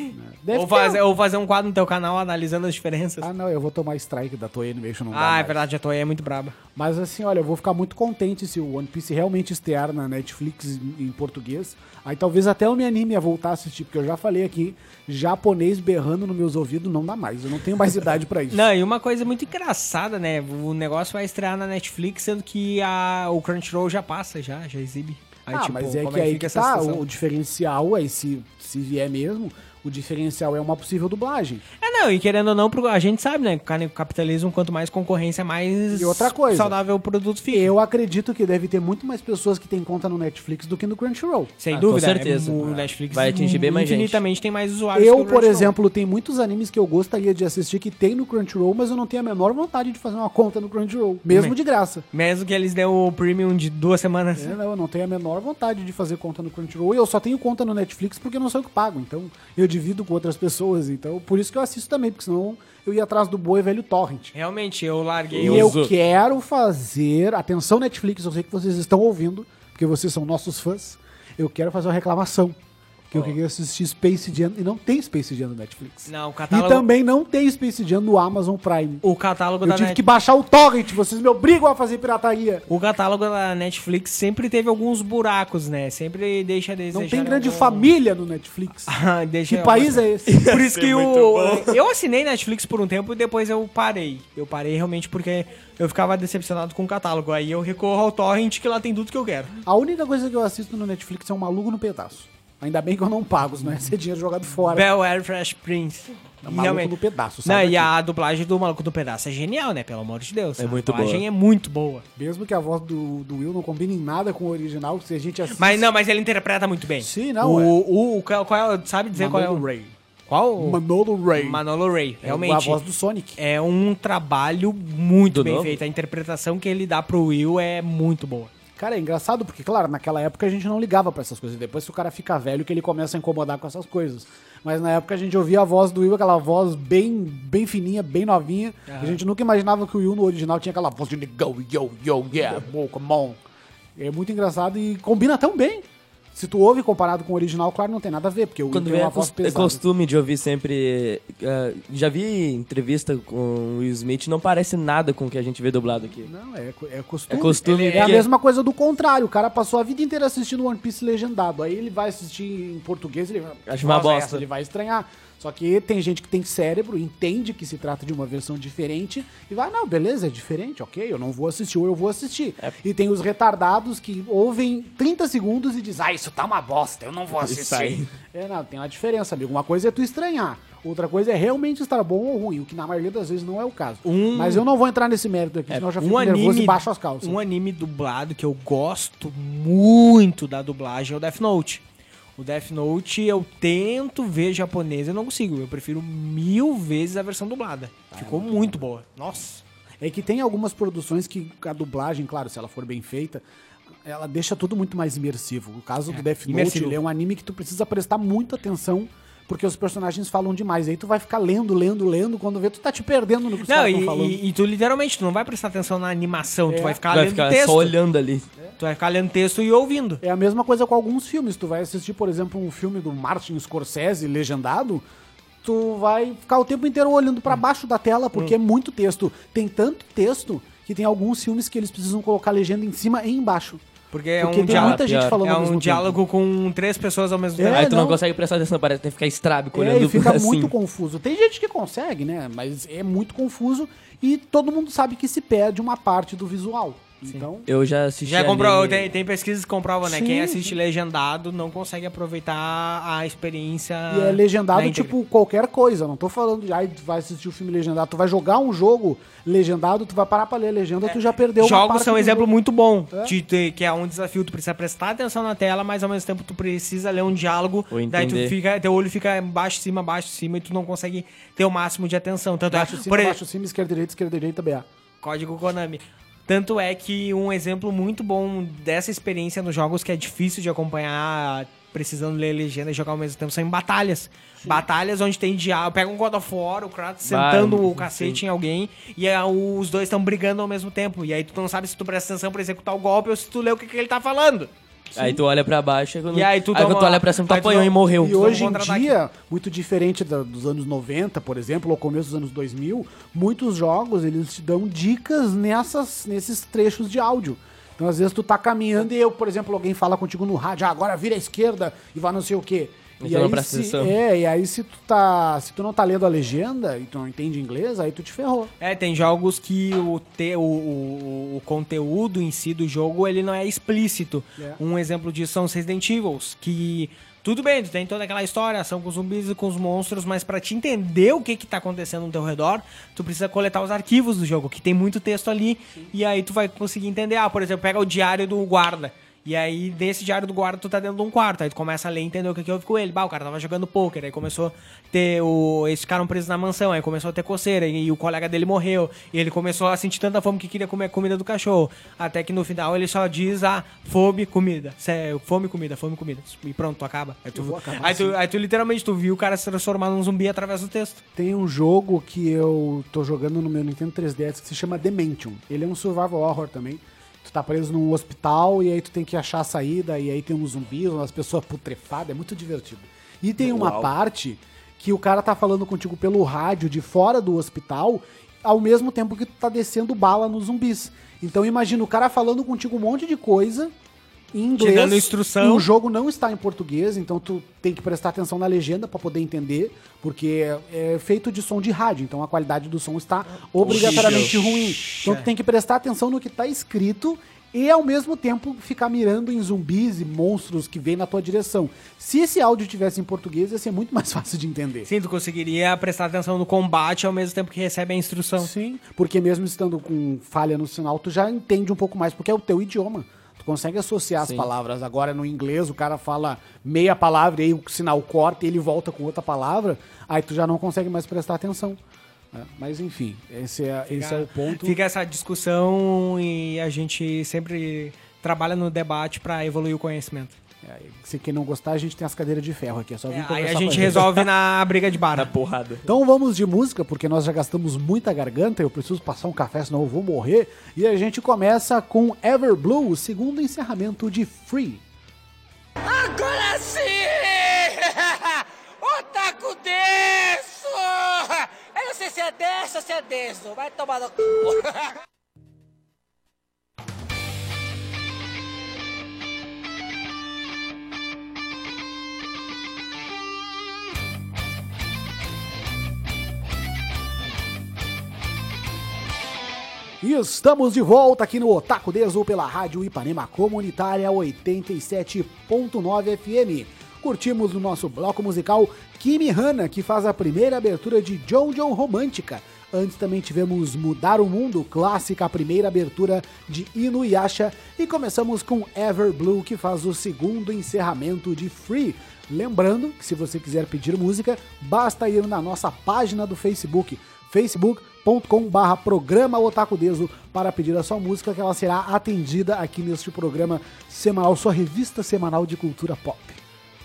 Deve Ou fazer, ou fazer um quadro no teu canal analisando as diferenças. Ah, não, eu vou tomar strike da Toei Animation, não dá Ah, é verdade, a Toei é muito braba. Mas assim, olha, eu vou ficar muito contente se o One Piece realmente estrear na Netflix em português. Aí talvez até eu me anime a voltar a assistir, porque eu já falei aqui, japonês berrando nos meus ouvidos não dá mais. Eu não tenho mais idade pra [laughs] isso. Não, e uma coisa muito engraçada, né? O negócio vai estrear na Netflix, sendo que a, o Crunchyroll já passa, já, já exibe. Aí, ah, tipo, mas é como que aí que tá, o diferencial aí, se, se vier mesmo, o diferencial é uma possível dublagem. É, não, e querendo ou não, a gente sabe, né? que O capitalismo, quanto mais concorrência, mais E outra coisa, saudável o produto fica. Eu acredito que deve ter muito mais pessoas que têm conta no Netflix do que no Crunchyroll. Sem Ah, dúvida, com certeza. é, o Netflix Vai atingir bem mais gente. infinitamente tem mais usuários que Eu, o por exemplo, tem muitos animes que eu gostaria de assistir que tem no Crunchyroll, mas eu não tenho a menor vontade de fazer uma conta no Crunchyroll, mesmo Me- de graça. Mesmo que eles dêem o premium de duas semanas. É, não, eu não tenho a menor vontade de fazer conta no Crunchyroll. E eu só tenho conta no Netflix porque eu não sou eu que pago. Então, eu divido com outras pessoas. Então, por isso que eu assisto também, porque senão eu ia atrás do boi velho torrent. Realmente, eu larguei E eu uso- quero fazer. Atenção, Netflix, eu sei que vocês estão ouvindo, porque vocês são nossos fãs. Eu quero fazer uma reclamação. Que eu queria assistir Space Jam e não tem Space Jam no Netflix. Não, o E catálogo, também não tem Space Jam no Amazon Prime. o catálogo Eu da tive Net- que baixar o torrent, vocês me obrigam a fazer pirataria. O catálogo da Netflix sempre teve alguns buracos, né? Sempre deixa a desejar. Não tem grande algum- família no Netflix. [laughs] Ah, deixa Que país é esse? [laughs] Por isso que o. [laughs] Eu assinei Netflix por um tempo e depois eu parei. Eu parei realmente porque eu ficava decepcionado com o catálogo. Aí eu recorro ao Torrent, que lá tem tudo que eu quero. A única coisa que eu assisto no Netflix é um maluco no pedaço. Ainda bem que eu não pago, senão esse dinheiro jogado fora. Bel Air Fresh Prince. É maluco no pedaço, Não, sabe e a dublagem do Maluco do Pedaço é genial, né? Pelo amor de Deus. É a muito dublagem boa. é muito boa. Mesmo que a voz do, do Will não combine em nada com o original, se a gente assiste... Mas não, mas ele interpreta muito bem. Sim, não, O, é. o, o- qual qual é, sabe dizer qual é Manolo o. Ray. Qual? Manolo Ray. Manolo Ray. É Realmente. a voz do Sonic. É um trabalho muito Do bem novo? feito. A interpretação que ele dá pro Will é muito boa. Cara, é engraçado porque, claro, naquela época a gente não ligava pra essas coisas. Depois que o cara fica velho que ele começa a incomodar com essas coisas. Mas na época a gente ouvia a voz do Will, aquela voz bem, bem fininha, bem novinha. A gente nunca imaginava que o Will no original tinha aquela voz de go, yo, yo, yeah, come on. É muito engraçado e combina tão bem. Se tu ouve comparado com o original, claro, não tem nada a ver, porque o Quando tem vem uma é voz é pesada. costume de ouvir sempre. eh, já vi entrevista com o Will Smith, não parece nada com o que a gente vê dublado aqui. Não, é, co- é costume. É costume É a mesma coisa do contrário. O cara passou a vida inteira assistindo One Piece legendado. Aí ele vai assistir em português ele vai. Acho uma "Nossa, bosta." essa", ele vai estranhar. Só que tem gente que tem cérebro, entende que se trata de uma versão diferente e vai, não, beleza, é diferente, ok, eu não vou assistir ou eu vou assistir. É. E tem os retardados que ouvem 30 segundos e diz, ah, isso tá uma bosta, eu não vou assistir. É, não, tem uma diferença, amigo. Uma coisa é tu estranhar, outra coisa é realmente estar bom ou ruim, o que na maioria das vezes não é o caso. Um- Mas eu não vou entrar nesse mérito aqui, senão eu já fico nervoso e baixo as calças. um anime dublado que eu gosto muito da dublagem é o Death Note. O Death Note eu tento ver japonês, eu não consigo. Eu prefiro mil vezes a versão dublada. Ah, Ficou muito boa. Nossa. É que tem algumas produções que a dublagem, claro, se ela for bem feita, ela deixa tudo muito mais imersivo. O caso do Death Note, é um anime que tu precisa prestar muita atenção, porque os personagens falam demais. Aí tu vai ficar lendo, lendo, lendo, quando vê, tu tá te perdendo no que os Não, caras e, estão falando. e- e tu literalmente tu não vai prestar atenção na animação, É. tu vai ficar Vai lendo ficar texto. só olhando ali. Tu vai ficar lendo texto e ouvindo. É a mesma coisa com alguns filmes. Tu vai assistir, por exemplo, um filme do Martin Scorsese legendado, tu vai ficar o tempo inteiro olhando pra baixo da tela, porque é muito texto. Tem tanto texto que tem alguns filmes que eles precisam colocar legenda em cima e embaixo. Porque é Porque um tem diálogo. muita gente falando É ao mesmo um tempo. diálogo com três pessoas ao mesmo É, tempo. Aí tu não, não. consegue prestar atenção, parece que tem que ficar estrábico É, olhando e fica [laughs] assim. muito confuso. Tem gente que consegue, né? Mas é muito confuso e todo mundo sabe que se perde uma parte do visual. Então, Eu já assisti. Já comprou, tem, tem pesquisas que comprovam, né? Sim, Quem assiste sim. legendado não consegue aproveitar a experiência. e é legendado tipo qualquer coisa. Não tô falando de, ai, tu vai assistir o filme legendado. Tu vai jogar um jogo legendado, tu vai parar pra ler a legenda, tu já perdeu Jogos são um exemplo jogo. muito bom, É. de ter- que é um desafio, tu precisa prestar atenção na tela, mas ao mesmo tempo tu precisa ler um diálogo, daí tu fica, teu olho fica baixo, cima, baixo, cima, e tu não consegue ter o máximo de atenção. Tanto Baixo, é, cima, por baixo, cima, esquerda, direita, esquerda, direita, BA. Código Konami. Tanto é que um exemplo muito bom dessa experiência nos jogos que é difícil de acompanhar, precisando ler legenda e jogar ao mesmo tempo, são em batalhas. Batalhas onde tem diálogo. Pega um God of War, o Kratos Vai, sentando o sim. cacete em alguém e os dois estão brigando ao mesmo tempo. E aí tu não sabe se tu presta atenção pra executar o golpe ou se tu lê o que, que ele tá falando. Aí tu olha pra baixo, aí quando, E aí tu toma- tu olha pra cima, tu aí tu apanhou e morreu. E hoje em dia, muito diferente da- dos anos 90, por exemplo, ou começo dos anos 2000, muitos jogos eles te dão dicas nessas, nesses trechos de áudio. Então, às vezes, tu tá caminhando e eu, por exemplo, alguém fala contigo no rádio, ah, agora vira à esquerda e vai não sei o quê. E E não aí, presta se, atenção. é, e aí se tu tá. Se tu não tá lendo a legenda e tu não entende inglês, aí tu te ferrou. É, tem jogos que o, te, o, o, o conteúdo em si do jogo ele não é explícito. É. Um exemplo disso são os Resident Evil, que tudo bem, tu tem toda aquela história, ação com os zumbis e com os monstros, mas pra te entender o que que tá acontecendo no teu redor, tu precisa coletar os arquivos do jogo, que tem muito texto ali, e aí tu vai conseguir entender. Ah, por exemplo, pega o diário do guarda. E aí, nesse diário do guarda, tu tá dentro de um quarto. Aí tu começa a ler e entender o que, que houve com ele. Bah, o cara tava jogando pôquer. Aí começou a ter o. Eles ficaram presos na mansão. Aí começou a ter coceira. E, o colega dele morreu. E ele começou a sentir tanta fome que queria comer a comida do cachorro. Até que no final ele só diz: ah, fome, comida. Cê- Fome, comida, fome, comida. E pronto, tu acaba. Aí tu, aí, tu, assim. aí tu literalmente tu viu o cara se transformar num zumbi através do texto. Tem um jogo que eu tô jogando no meu Nintendo 3DS que se chama Dementium. Ele é um survival horror também. Tá preso num hospital e aí tu tem que achar a saída e aí tem uns zumbis, umas pessoas putrefadas, é muito divertido. E tem uma Uau. parte que o cara tá falando contigo pelo rádio de fora do hospital, ao mesmo tempo que tu tá descendo bala nos zumbis. Então imagina o cara falando contigo um monte de coisa em inglês. dando instrução. e O jogo não está em português, então tu tem que prestar atenção na legenda pra poder entender, porque é, é feito de som de rádio, então a qualidade do som está obrigatoriamente ruim. Então tu tem que prestar atenção no que tá escrito e ao mesmo tempo ficar mirando em zumbis e monstros que vêm na tua direção. Se esse áudio tivesse em português, ia ser muito mais [laughs] fácil de entender. Sim, tu conseguiria prestar atenção no combate ao mesmo tempo que recebe a instrução. Sim, porque mesmo estando com falha no sinal, tu já entende um pouco mais, porque é o teu idioma. Tu consegue associar as Sim. palavras. Agora, no inglês, o cara fala meia palavra e aí o sinal corta e ele volta com outra palavra, aí tu já não consegue mais prestar atenção. É, Mas enfim, esse é, esse é o ponto. Fica essa discussão e a gente sempre trabalha no debate pra evoluir o conhecimento. Se quem não gostar, a gente tem as cadeiras de ferro aqui. É só vir É, aí a gente resolve na briga de bar. Porrada. Então vamos de música, porque nós já gastamos muita garganta, eu preciso passar um café, senão eu vou morrer. E a gente começa com Everblue, o segundo encerramento de Free. Agora sim! [laughs] Otaku denso! Eu não sei se é denso ou se é denso. Vai tomar no cu. [laughs] E estamos de volta aqui no Otaku Deso pela Rádio Ipanema Comunitária 87.9 FM. Curtimos no nosso bloco musical Kimi Hana, que faz a primeira abertura de Jojo Romântica. Antes também tivemos Mudar o Mundo, clássica, a primeira abertura de Inuyasha. E começamos com Ever Blue, que faz o segundo encerramento de Free. Lembrando que se você quiser pedir música, basta ir na nossa página do Facebook, facebook.com.br programa Otakudeso para pedir a sua música, que ela será atendida aqui neste programa semanal, sua revista semanal de cultura pop.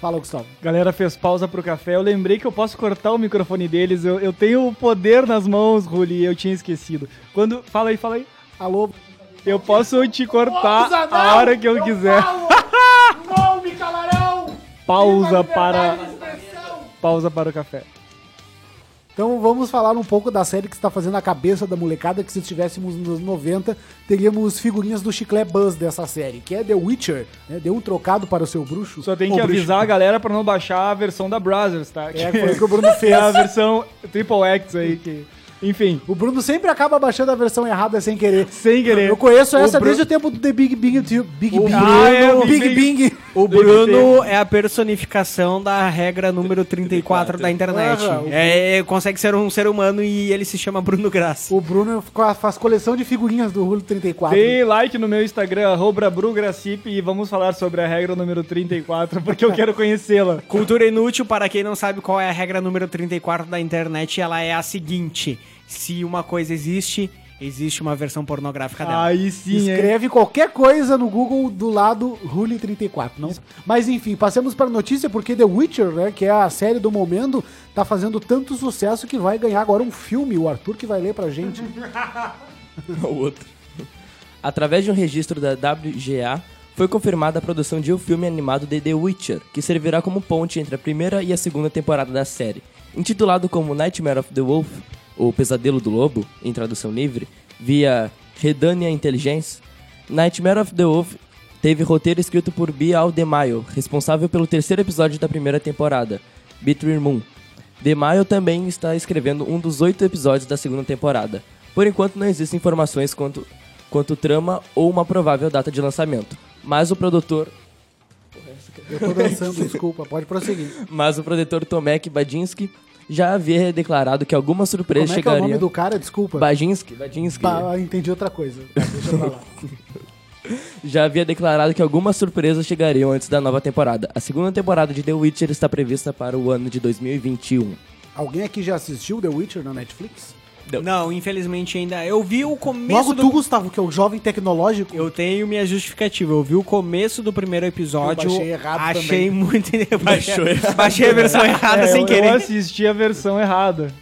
Fala, Gustavo. Galera fez pausa pro café. Eu lembrei que eu posso cortar o microfone deles. Eu, eu tenho o poder nas mãos, Ruli. Eu tinha esquecido. Quando. Fala aí, fala aí. Alô? Eu posso te cortar não! a hora que eu, quiser. falo! [laughs] não, me calarão! Pausa para. Pausa para o café. Então vamos falar um pouco da série que está fazendo a cabeça da molecada, que se estivéssemos nos anos 90, teríamos figurinhas do Chiclé Buzz dessa série, que é The Witcher, né? Deu um trocado para o seu bruxo. Só tem que bruxo. avisar a galera pra não baixar a versão da Brothers, tá? É, foi o que o Bruno [laughs] fez. É a versão Triple X aí que. Enfim, O Bruno sempre acaba baixando a versão errada sem querer. sem querer. Eu conheço essa Bru- desde o tempo do The Big Bang Theory. Big O Bang. Ah, é, o Big Big Bang. O Bruno é a personificação da regra número 34 da internet. O É, é, consegue ser um ser humano e ele se chama Bruno Graça. O Bruno fa- faz coleção de figurinhas do Rulo 34. Dê like no meu Instagram, arroba BruGracip, e vamos falar sobre a regra número 34, porque eu quero conhecê-la. Cultura inútil, para quem não sabe qual é a regra número 34 da internet, ela é a seguinte: se uma coisa existe, existe uma versão pornográfica dela. Aí sim, hein? Escreve qualquer coisa no Google do lado Rule 34, não? Mas enfim, passemos para a notícia porque The Witcher, né, que é a série do momento, tá fazendo tanto sucesso que vai ganhar agora um filme, o Arthur que vai ler pra gente. [laughs] o outro. Através de um registro da WGA, foi confirmada a produção de um filme animado de The Witcher, que servirá como ponte entre a primeira e a segunda temporada da série. Intitulado como Nightmare of the Wolf, ou Pesadelo do Lobo, em tradução livre, via Redania Intelligence, Nightmare of the Wolf teve roteiro escrito por Bial DeMaio, responsável pelo terceiro episódio da primeira temporada, Between Moon. DeMaio também está escrevendo um dos oito episódios da segunda temporada. Por enquanto não existem informações quanto, quanto trama ou uma provável data de lançamento. Mas o produtor, Eu tô dançando, desculpa, pode prosseguir. [laughs] mas o produtor Tomek Badinsky já havia declarado que algumas surpresas Como é que é o nome do cara? Desculpa. Badinsky, Badinsky Bah, entendi outra coisa. Tá, deixa pra lá. [laughs] já havia declarado que algumas surpresas chegariam antes da nova temporada. A segunda temporada de The Witcher está prevista para o ano de 2021. Alguém aqui já assistiu The Witcher na Netflix? Não, infelizmente ainda. Eu vi o começo Logo do. tu, Gustavo, que é o jovem tecnológico. Eu tenho minha justificativa. Eu vi o começo do primeiro episódio. Eu baixei errado achei também. muito. [laughs] baixei, [laughs] baixei a versão errada É, sem eu, querer. eu assisti a versão errada.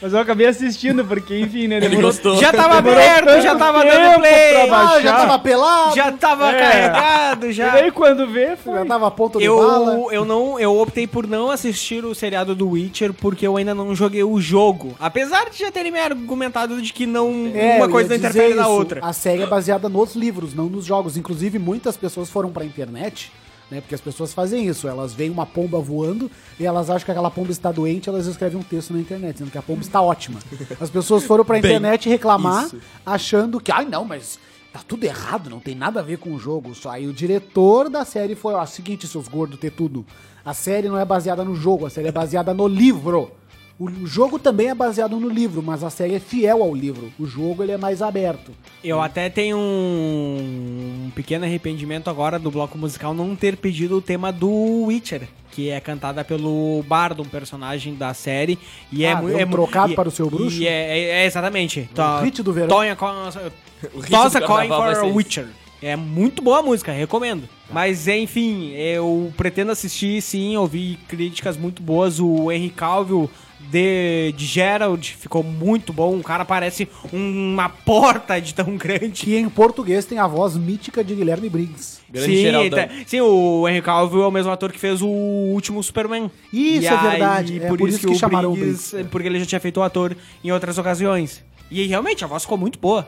Mas eu acabei assistindo, porque, enfim, né? Demorou, Já tava aberto, já tava dando play. Ah, já tava pelado, Já tava É. carregado, E já. daí quando vê, foi. já tava a ponta de bala. Eu, eu não eu optei por não assistir o seriado do Witcher porque eu ainda não joguei o jogo. Apesar de já terem me argumentado de que não É, uma eu coisa não interfere na outra. A série é baseada nos livros, não nos jogos. Inclusive, muitas pessoas foram pra internet, né? Porque as pessoas fazem isso. Elas veem uma pomba voando e elas acham que aquela pomba está doente, elas escrevem um texto na internet, dizendo que a pomba está ótima. As pessoas foram pra [laughs] internet reclamar, isso. achando que, ai não, mas tá tudo errado, não tem nada a ver com o jogo. Só aí o diretor da série foi, ó, seguinte, seus gordos, ter tudo. A série não é baseada no jogo, a série é baseada no livro. O jogo também é baseado no livro, mas a série é fiel ao livro. O jogo ele é mais aberto. Eu até tenho um, um pequeno arrependimento agora do bloco musical não ter pedido o tema do Witcher, que é cantada pelo Bardo, um personagem da série. E é Ah, muito. deu um é trocado e- para o seu bruxo? E é, é- é exatamente. To- hit do verão. Tonha, co- [laughs] O hit Toss do a coin for Witcher. É muito boa a música, recomendo. Mas enfim, eu pretendo assistir sim, ouvi críticas muito boas. O Henry Calvill de, de Gerald ficou muito bom. O cara parece uma porta de tão grande. Que em português tem a voz mítica de Guilherme Briggs. Grande sim, Geraldão. tá- sim, o Henry Cavill é o mesmo ator que fez o último Superman. Isso, E é verdade. É por isso que o chamaram o Briggs- Briggs. Porque ele já tinha feito o ator em outras ocasiões. E realmente, a voz ficou muito boa.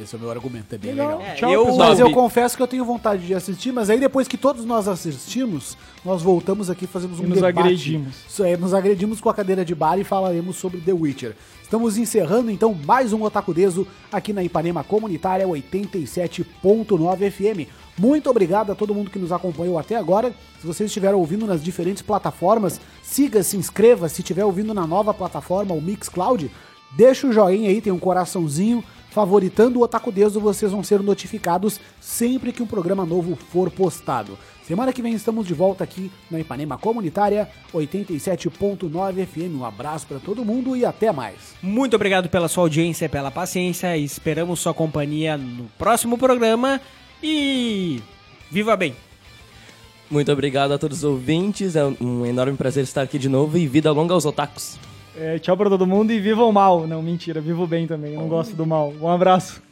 Esse é o meu argumento, é bem legal. É, Tchau, eu, pessoal. Mas eu confesso que eu tenho vontade de assistir, mas aí depois que todos nós assistimos, nós voltamos aqui e fazemos um E nos debate. agredimos. Isso é, nos agredimos com a cadeira de bar e falaremos sobre The Witcher. Estamos encerrando então mais um Otaku Deso aqui na Ipanema Comunitária 87.9 FM. Muito obrigado a todo mundo que nos acompanhou até agora. Se vocês estiveram ouvindo nas diferentes plataformas, siga, se inscreva. Se estiver ouvindo na nova plataforma, o Mixcloud, deixa o joinha aí, tem um coraçãozinho. Favoritando o Otaku Deso, vocês vão ser notificados sempre que um programa novo for postado. Semana que vem estamos de volta aqui na Ipanema Comunitária 87.9 FM. Um abraço para todo mundo e até mais. Muito obrigado pela sua audiência, pela paciência. Esperamos sua companhia no próximo programa. E viva bem! Muito obrigado a todos os ouvintes. É um enorme prazer estar aqui de novo e vida longa aos otakus. É, tchau pra todo mundo e viva o mal. Não, mentira, viva o bem também. Eu não gosto do mal. Um abraço.